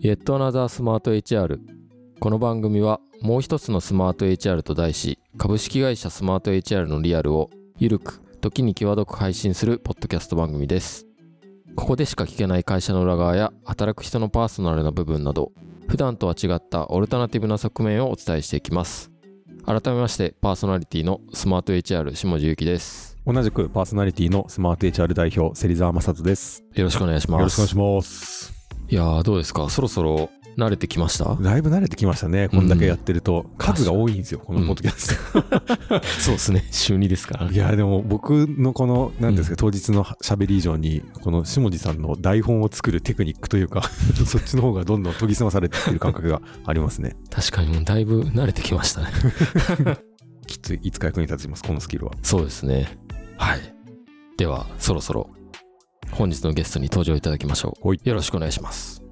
Yet Another Smart HR この番組はもう一つのスマート HR と題し株式会社スマート HR のリアルをゆるく時に際どく配信するポッドキャスト番組です。ここでしか聞けない会社の裏側や働く人のパーソナルな部分など普段とは違ったオルタナティブな側面をお伝えしていきます。改めましてパーソナリティのスマート HR 下地ゆきです。同じくパーソナリティのスマート HR 代表芹沢正人です。よろしくお願いします。よろしくお願いしますいやーどうですか？そろそろ慣れてきました？だいぶ慣れてきましたね。こんだけやってると、数が多いんですよこのポッドキャスト、そうですね。週2ですから。いやでも僕のこの何ですか、当日の喋り以上にこの下地さんの台本を作るテクニックというか そっちの方がどんどん研ぎ澄まされている感覚がありますね。確かにもうだいぶ慣れてきましたね。きっといつか役に立ちますこのスキルは。そうですね。はい。ではそろそろ本日のゲストに登場いただきましょうよろしくお願いします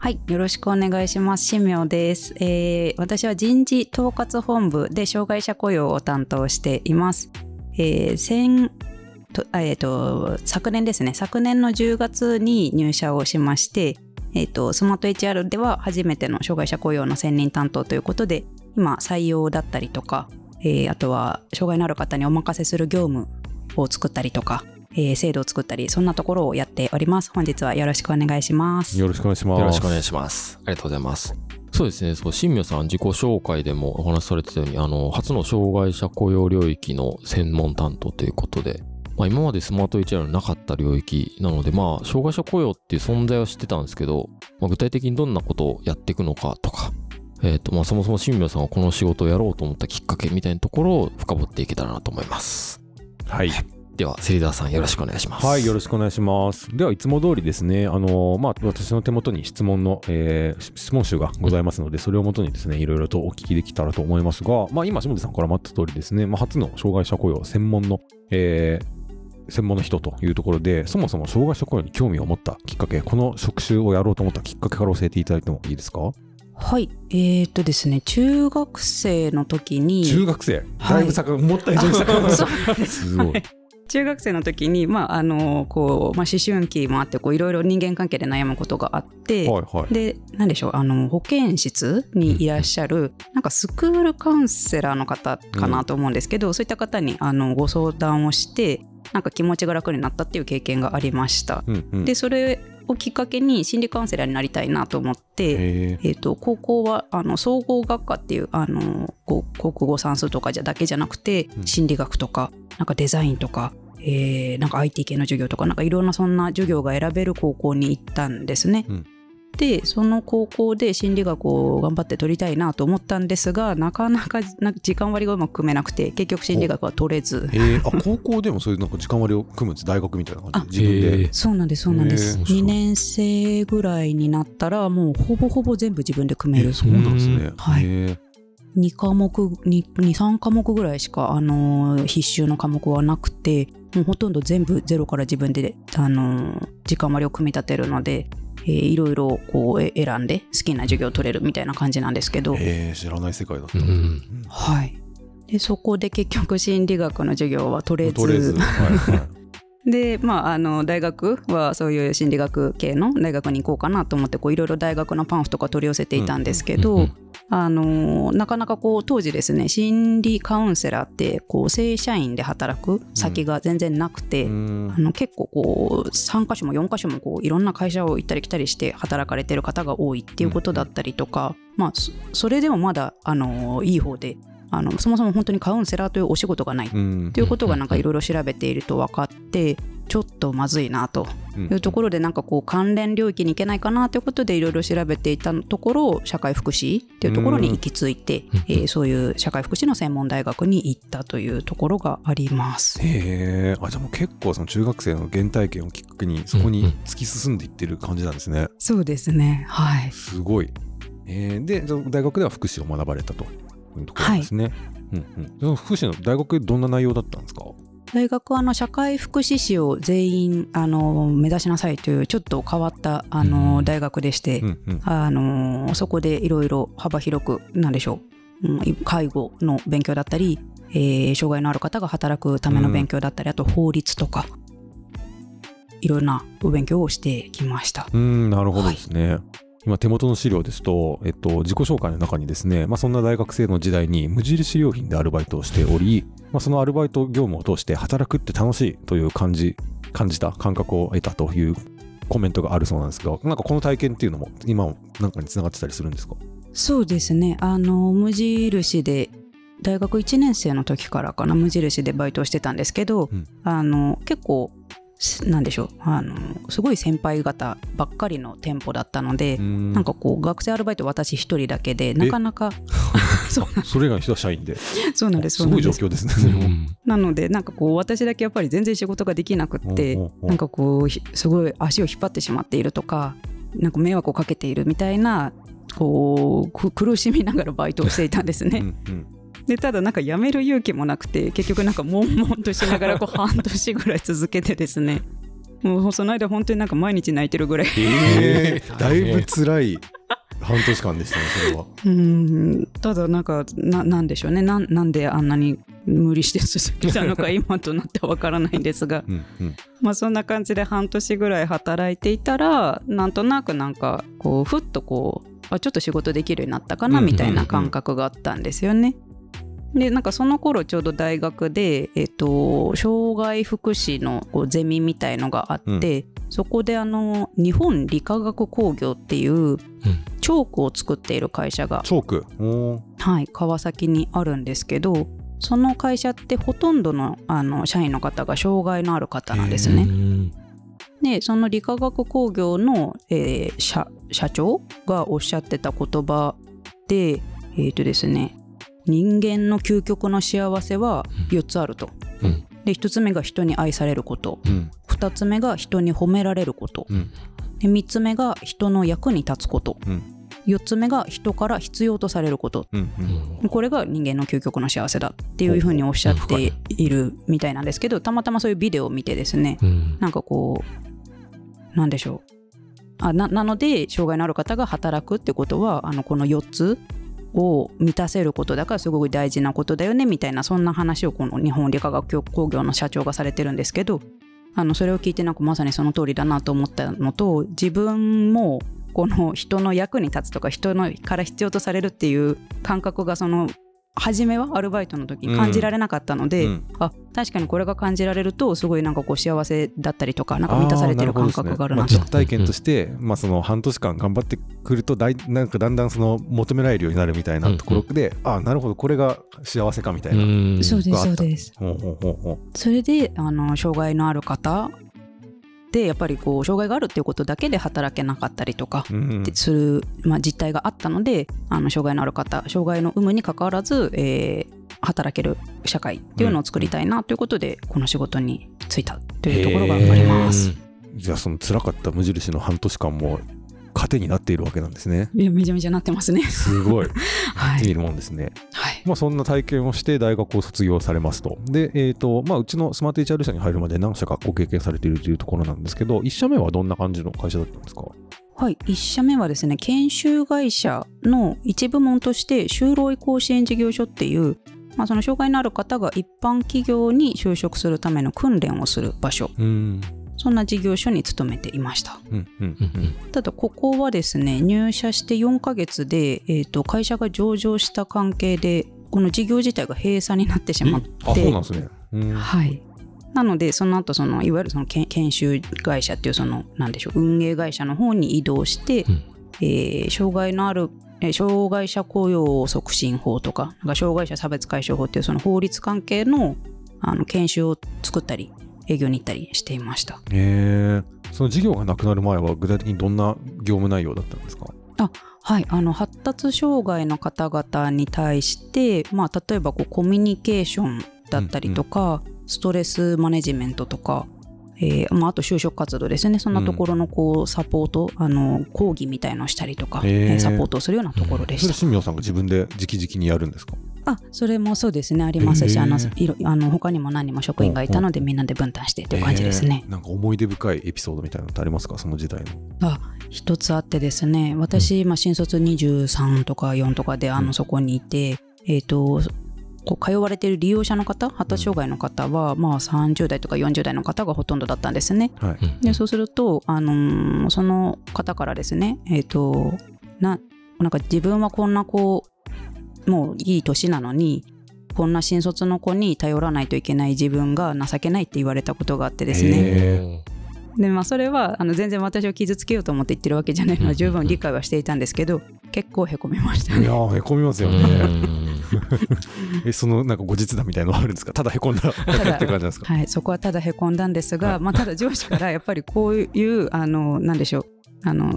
はい、よろしくお願いします。しみょです、えー。私は人事統括本部で障害者雇用を担当しています。えー、先とえーと、昨年ですね、昨年の10月に入社をしまして、えーと、スマート HR では初めての障害者雇用の専任担当ということで、今、採用だったりとか、えー、あとは障害のある方にお任せする業務を作ったりとか、えー、制度を作ったりそんなところをやっております。本日はよろしくお願いします。よろしくお願いします。よろしくお願いします。ありがとうございます。そうですね、そう、新明さん自己紹介でもお話しされてたように、あの、初の障害者雇用領域の専門担当ということで、まあ、今までスマート HR になかった領域なので、まあ、障害者雇用っていう存在は知ってたんですけど、まあ、具体的にどんなことをやっていくのかとか、えっ、ー、と、まあ、そもそも新明さんがこの仕事をやろうと思ったきっかけみたいなところを深掘っていけたらなと思います。はい。では、芹沢さんよろしくお願いします。はい、よろしくお願いします。では、いつも通りですね、あのまあ、私の手元に質問の、えー、質問集がございますので、それをもとにですね、いろいろとお聞きできたらと思いますが、まあ、今、下地さんからもあった通りですね、まあ、初の障害者雇用専門の、えー、専門の人というところで、そもそも障害者雇用に興味を持ったきっかけ、この職種をやろうと思ったきっかけから教えていただいてもいいですか？はい、えー、っとですね、中学生の時に。中学生？だいぶ坂、はい、思った以上に坂が すごい。中学生の時に、まああのこうまあ、思春期もあってこういろいろ人間関係で悩むことがあって、はいはい、で何でしょうあの保健室にいらっしゃる、うん、なんかスクールカウンセラーの方かなと思うんですけど、うん、そういった方にあのご相談をしてなんか気持ちが楽になったっていう経験がありました。うんうん、でそれをきっかけに心理カウンセラーになりたいなと思って、えーと、高校はあの総合学科っていうあの国語算数とかじゃだけじゃなくて、心理学とかなんかデザインとかえー、なんか IT 系の授業とかなんかいろんなそんな授業が選べる高校に行ったんですね。うんでその高校で心理学を頑張って取りたいなと思ったんですがなかなか時間割がうまく組めなくて結局心理学は取れず、えー、あ高校でもそういうなんか時間割を組むんです大学みたいな感じ？自分で、そうなんですそうなんです、えー、2年生ぐらいになったらもうほぼほぼ全部自分で組める、そうなんですね。はい、えー。2科目23科目ぐらいしか、あのー、必修の科目はなくてもうほとんど全部ゼロから自分で、あのー、時間割を組み立てるので、えー、いろいろこう選んで好きな授業を取れるみたいな感じなんですけど、えー、知らない世界だった、うん、はい。でそこで結局心理学の授業は取れず。取れず、はいはいでまあ、あの大学はそういう心理学系の大学に行こうかなと思っていろいろ大学のパンフとか取り寄せていたんですけど、あのなかなかこう当時ですね心理カウンセラーってこう正社員で働く先が全然なくて、うん、あの結構こう3か所も4か所もこういろんな会社を行ったり来たりして働かれてる方が多いっていうことだったりとか、うん、まあそれでもまだあのいい方であのそもそも本当にカウンセラーというお仕事がない。ということがなんかいろいろ調べていると分かってちょっとまずいなというところでなんかこう関連領域に行けないかなということでいろいろ調べていたところ社会福祉っていうところに行き着いて、えー、そういう社会福祉の専門大学に行ったというところがあります。へえあじゃあもう結構その中学生の原体験をきっかけにそこに突き進んでいってる感じなんですね。そうですね。はい。すごい、えー、で大学では福祉を学ばれたというところですね。はい。うんうん、福祉の大学どんな内容だったんですか？大学はあの社会福祉士を全員あの目指しなさいというちょっと変わったあの大学でして、うんうん、あのそこでいろいろ幅広くなんでしょう、うん、介護の勉強だったり、えー、障害のある方が働くための勉強だったり、うん、あと法律とかいろんなお勉強をしてきました。うんなるほどですね。はい今手元の資料ですと、えっと、自己紹介の中にですね、まあ、そんな大学生の時代に無印良品でアルバイトをしており、まあ、そのアルバイト業務を通して働くって楽しいという感じ感じた感覚を得たというコメントがあるそうなんですがなんかこの体験っていうのも今なんかにつながってたりするんですか？そうですね。あの無印で大学1年生の時からかな無印でバイトをしてたんですけど、うん、あの結構なんでしょう。あのすごい先輩方ばっかりの店舗だったのでん。なんかこう学生アルバイト私一人だけでなかなか そうそれ以外の人は社員で。そうなんですすごい状況ですねなのでなんかこう私だけやっぱり全然仕事ができなくってなんかこうすごい足を引っ張ってしまっているとかなんか迷惑をかけているみたいなこう苦しみながらバイトをしていたんですね。うんうんでただなんか辞める勇気もなくて結局なんか悶々としながらこう 半年ぐらい続けてですね。もうその間本当になんか毎日泣いてるぐらい。えー、だいぶ辛い。半年間でしたねそれは。うん。ただなんかななんでしょうね。ななんであんなに無理して続けたのか 今となってはわからないんですが。うん、まあそんな感じで半年ぐらい働いていたらなんとなくなんかこうふっとこうあちょっと仕事できるようになったかなみたいな感覚があったんですよね。でなんかその頃ちょうど大学で、えーと、障害福祉のこうゼミみたいのがあって、うん、そこであの日本理化学工業っていう、チョークを作っている会社がチョーク？はい川崎にあるんですけどその会社ってほとんどのあの社員の方が障害のある方なんですね。でその理化学工業の、えー、社社長がおっしゃってた言葉でえっ、ー、とですね人間の究極の幸せは4つあると。うん、で1つ目が人に愛されること、うん、2つ目が人に褒められること、うん、で3つ目が人の役に立つこと、うん、4つ目が人から必要とされること、うん。うん、これが人間の究極の幸せだっていうふうにおっしゃっているみたいなんですけどたまたまそういうビデオを見てですね、うん、なんかこうなんでしょう。あななので障害のある方が働くってことはあのこの4つを満たせることだからすごく大事なことだよねみたいなそんな話をこの日本理化学工業の社長がされてるんですけどあのそれを聞いてなんかまさにその通りだなと思ったのと自分もこの人の役に立つとか人のから必要とされるっていう感覚がその初めはアルバイトの時に感じられなかったので、うん、あ確かにこれが感じられるとすごいなんかこう幸せだったりとかなんか満たされてる感覚があるなと、ねまあ、実体験として、まあ、その半年間頑張ってくるとだいなんかだんだんその求められるようになるみたいなところで、うんうん、あなるほどこれが幸せかみたいな。そうですそうです。それであの障害のある方でやっぱりこう障害があるっていうことだけで働けなかったりとかする、まあ、実態があったのであの障害のある方障害の有無にかかわらず、えー、働ける社会っていうのを作りたいなということで、この仕事に就いたというところがあります。じゃあその辛かった無印の半年間も糧になっているわけなんですね。いやめちゃめちゃなってますね。すごい。はい。いるもんですね。はい。まあそんな体験をして大学を卒業されますと。で、えっ、ー、と、まあうちのスマート HR 社に入るまで何社かご経験されているというところなんですけど、1社目はどんな感じの会社だったんですか？はい、1社目はですね研修会社の一部門として就労移行支援事業所っていう、まあ、その障害のある方が一般企業に就職するための訓練をする場所そんな事業所に勤めていました。うんうんうん、ただここはですね入社して4ヶ月で、えーと、会社が上場した関係でこの事業自体が閉鎖になってしまって、あそうなんですね。はい。なのでその後そのいわゆるその研修会社っていうそのなんでしょう運営会社の方に移動して、うん、えー、障害のある障害者雇用促進法とかなんか障害者差別解消法っていうその法律関係のあの研修を作ったり営業に行ったりしていました。へその事業がなくなる前は具体的にどんな業務内容だったんですか？あはい、あの発達障害の方々に対して、まあ、例えばこうコミュニケーションだったりとか、うんうん、ストレスマネジメントとか、えーまあ、あと就職活動ですね。そんなところのこうサポート、うん、あの講義みたいのをしたりとか、えー、サポートをするようなところでした。うん、それ新明さんが自分で直々にやるんですか？あそれもそうですね。ありますし、あのいろあの他にも何人も職員がいたので、みんなで分担してという感じですね、なんか思い出深いエピソードみたいなのってありますか？その時代の。あ一つあってですね。私、まあ、新卒23とか4とかであの、そこにいてえっ、ー、とこう通われている利用者の方発達障害の方は、まあ、30代とか40代の方がほとんどだったんですね。はい。うん。でそうすると、あのーその方からですね、えっとななんか自分はこんなこうもういい年なのにこんな新卒の子に頼らないといけない自分が情けないって言われたことがあってですね。へでまあ、それはあの全然私を傷つけようと思って言ってるわけじゃないのは十分理解はしていたんですけど結構へこみましたね。いやーへこみますようね。ん え、そのなんか後日談みたいなのはあるんですか？ただへこんだって感じですか？はい、そこはただへこんだんですが、はいまあ、ただ上司からやっぱりこういうあのなんでしょうあの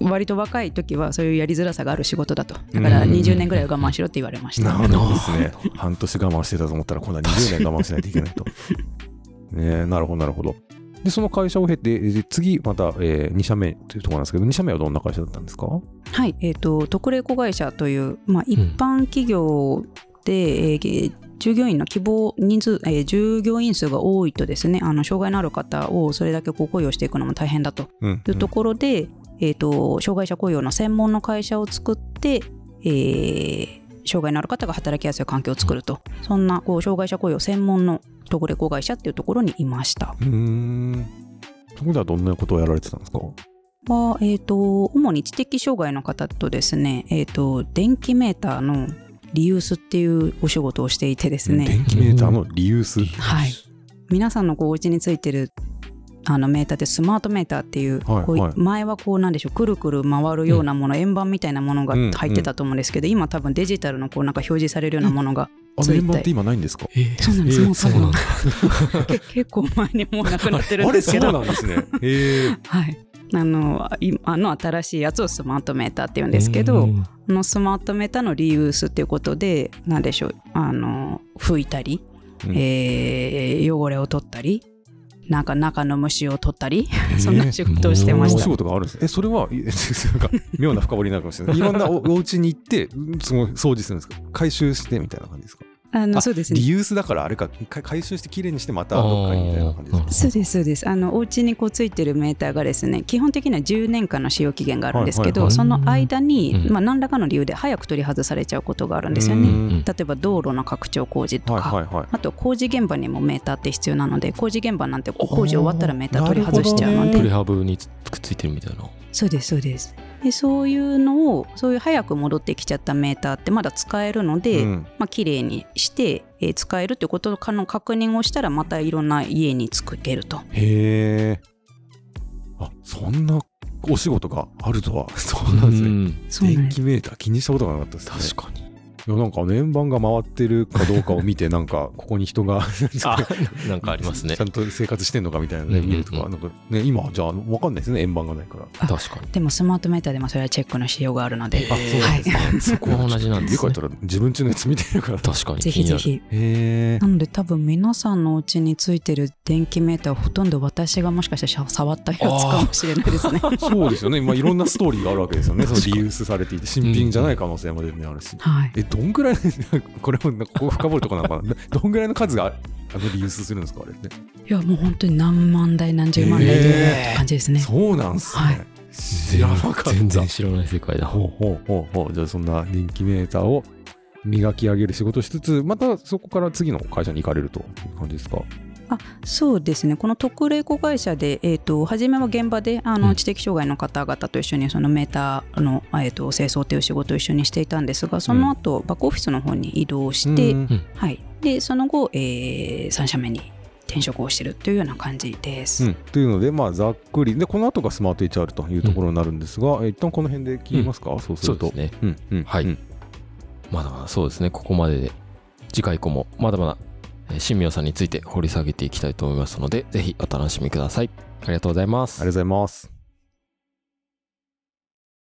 割と若い時はそういうやりづらさがある仕事だとだからうん20年ぐらいは我慢しろって言われました。なるほどですね。半年我慢してたと思ったら、今度は20年我慢しないといけないと。ねえなるほど、なるほど。で、その会社を経て、えー次、また、え2社目というところなんですけど、2社目はどんな会社だったんですか？はい、えー、と特例子会社という、まあ、一般企業で、えー従業員の希望人数、えー従業員数が多いとですねあの障害のある方をそれだけこう雇用していくのも大変だとうん。いうところで、えー、と障害者雇用の専門の会社を作って、えー障害のある方が働きやすい環境を作るとそんなこう障害者雇用専門の特例子会社っていうところにいました。うーん。そこではどんなことをやられてたんですか？は、えー、と主に知的障害の方とですね、えー、と電気メーターのリユースっていうお仕事をしていてですね、電気メーターのリユース。はい、皆さんのこうお家についてるあのメーターってスマートメーターっていう,、こうはいはい。前はこうなんでしょう。くるくる回るようなもの、円盤みたいなものがうん入ってたと思うんですけど、今多分デジタルのこうなんか表示されるようなものがあのつい円盤ってて今ないんですか？えーそうなんです、えーもう多そうなん分 結構前にもうなくなってるんあれそうですけどなんですね。へえ。はい、あのいあの新しいやつをスマートメーターって言うんですけど、うんこのスマートメーターのリユースっていうことで何でしょうあの拭いたり、うんえー汚れを取ったりなんか中の虫を取ったりそんな仕事をしてましたお仕。事があるんですね。え、それは、い なんか妙な深掘りになるかもしれない。いろんなおお家に行って、うんその掃除するんですか？回収してみたいな感じですか？あのあそうですね。リユースだからあれか、か回収してきれいにしてまたどっかにみたいな感じですか？あーそうですそうです。あのお家にこうついてるメーターがですね基本的には10年間の使用期限があるんですけど、はいはいはい。その間に、うん。まあ、何らかの理由で早く取り外されちゃうことがあるんですよね。うん。例えば道路の拡張工事とか、はいはいはい。あと工事現場にもメーターって必要なので工事現場なんてこう工事終わったらメーター取り外しちゃうのなるほど。ねでプレハブにつくっついてるみたいな。そうですそうですでそういうのをそういう早く戻ってきちゃったメーターってまだ使えるので、うんまあ綺麗にして、えー使えるってことの確認をしたらまたいろんな家に作けるとへえ。あ、そんなお仕事があるとは。そうなんですね。うん電気メーター気にしたことがなかったですね。確かにいやなんか円盤が回ってるかどうかを見て、なんか ここに人があなんかありますねちゃんと生活してんのかみたいなね、見るとか、なんかね、今じゃあわかんないですね、円盤がないから。あ確かにでもスマートメーターでもそれはチェックのしようがあるので、あそうなんですねはい、そこは同じなんですね家帰ったら自分家のやつ見てるから。確かにぜひぜひへえ。なので多分皆さんのお家についてる電気メーターはほとんど私がもしかして触ったやつかもしれないですね。そうですよね。まあいろんなストーリーがあるわけですよね。そのリユースされていて、新品じゃない可能性までね、あるし。はい、え、どんぐらい、これもなんかここ深掘るとこなのかな？どんぐらいの数がああのリユースするんですか、あれって？いやもう本当に何万台何十万台という感じですね。そうなんすね。はい知らなかった。全然知らない世界だほうほうほうほう。じゃあそんな電気メーターを磨き上げる仕事をしつつ、またそこから次の会社に行かれるという感じですか？そうですね。この特例子会社で、えー、と初めは現場であの、うん。知的障害の方々と一緒にそのメーターの、えー、と清掃という仕事を一緒にしていたんですがその後、バックオフィスの方に移動して、うん。はい、でその後、え3社目に転職をしているというような感じです。うん、というので、まあ、ざっくり。でこの後がスマート HR というところになるんですが、え一旦この辺で切りますか、そうすると。そうですね。うんうんはい。うん。まだまだそうですね。ここまでで。次回以降もまだまだ神明さんについて掘り下げていきたいと思いますのでぜひお楽しみください。ありがとうございます。ありがとうございます。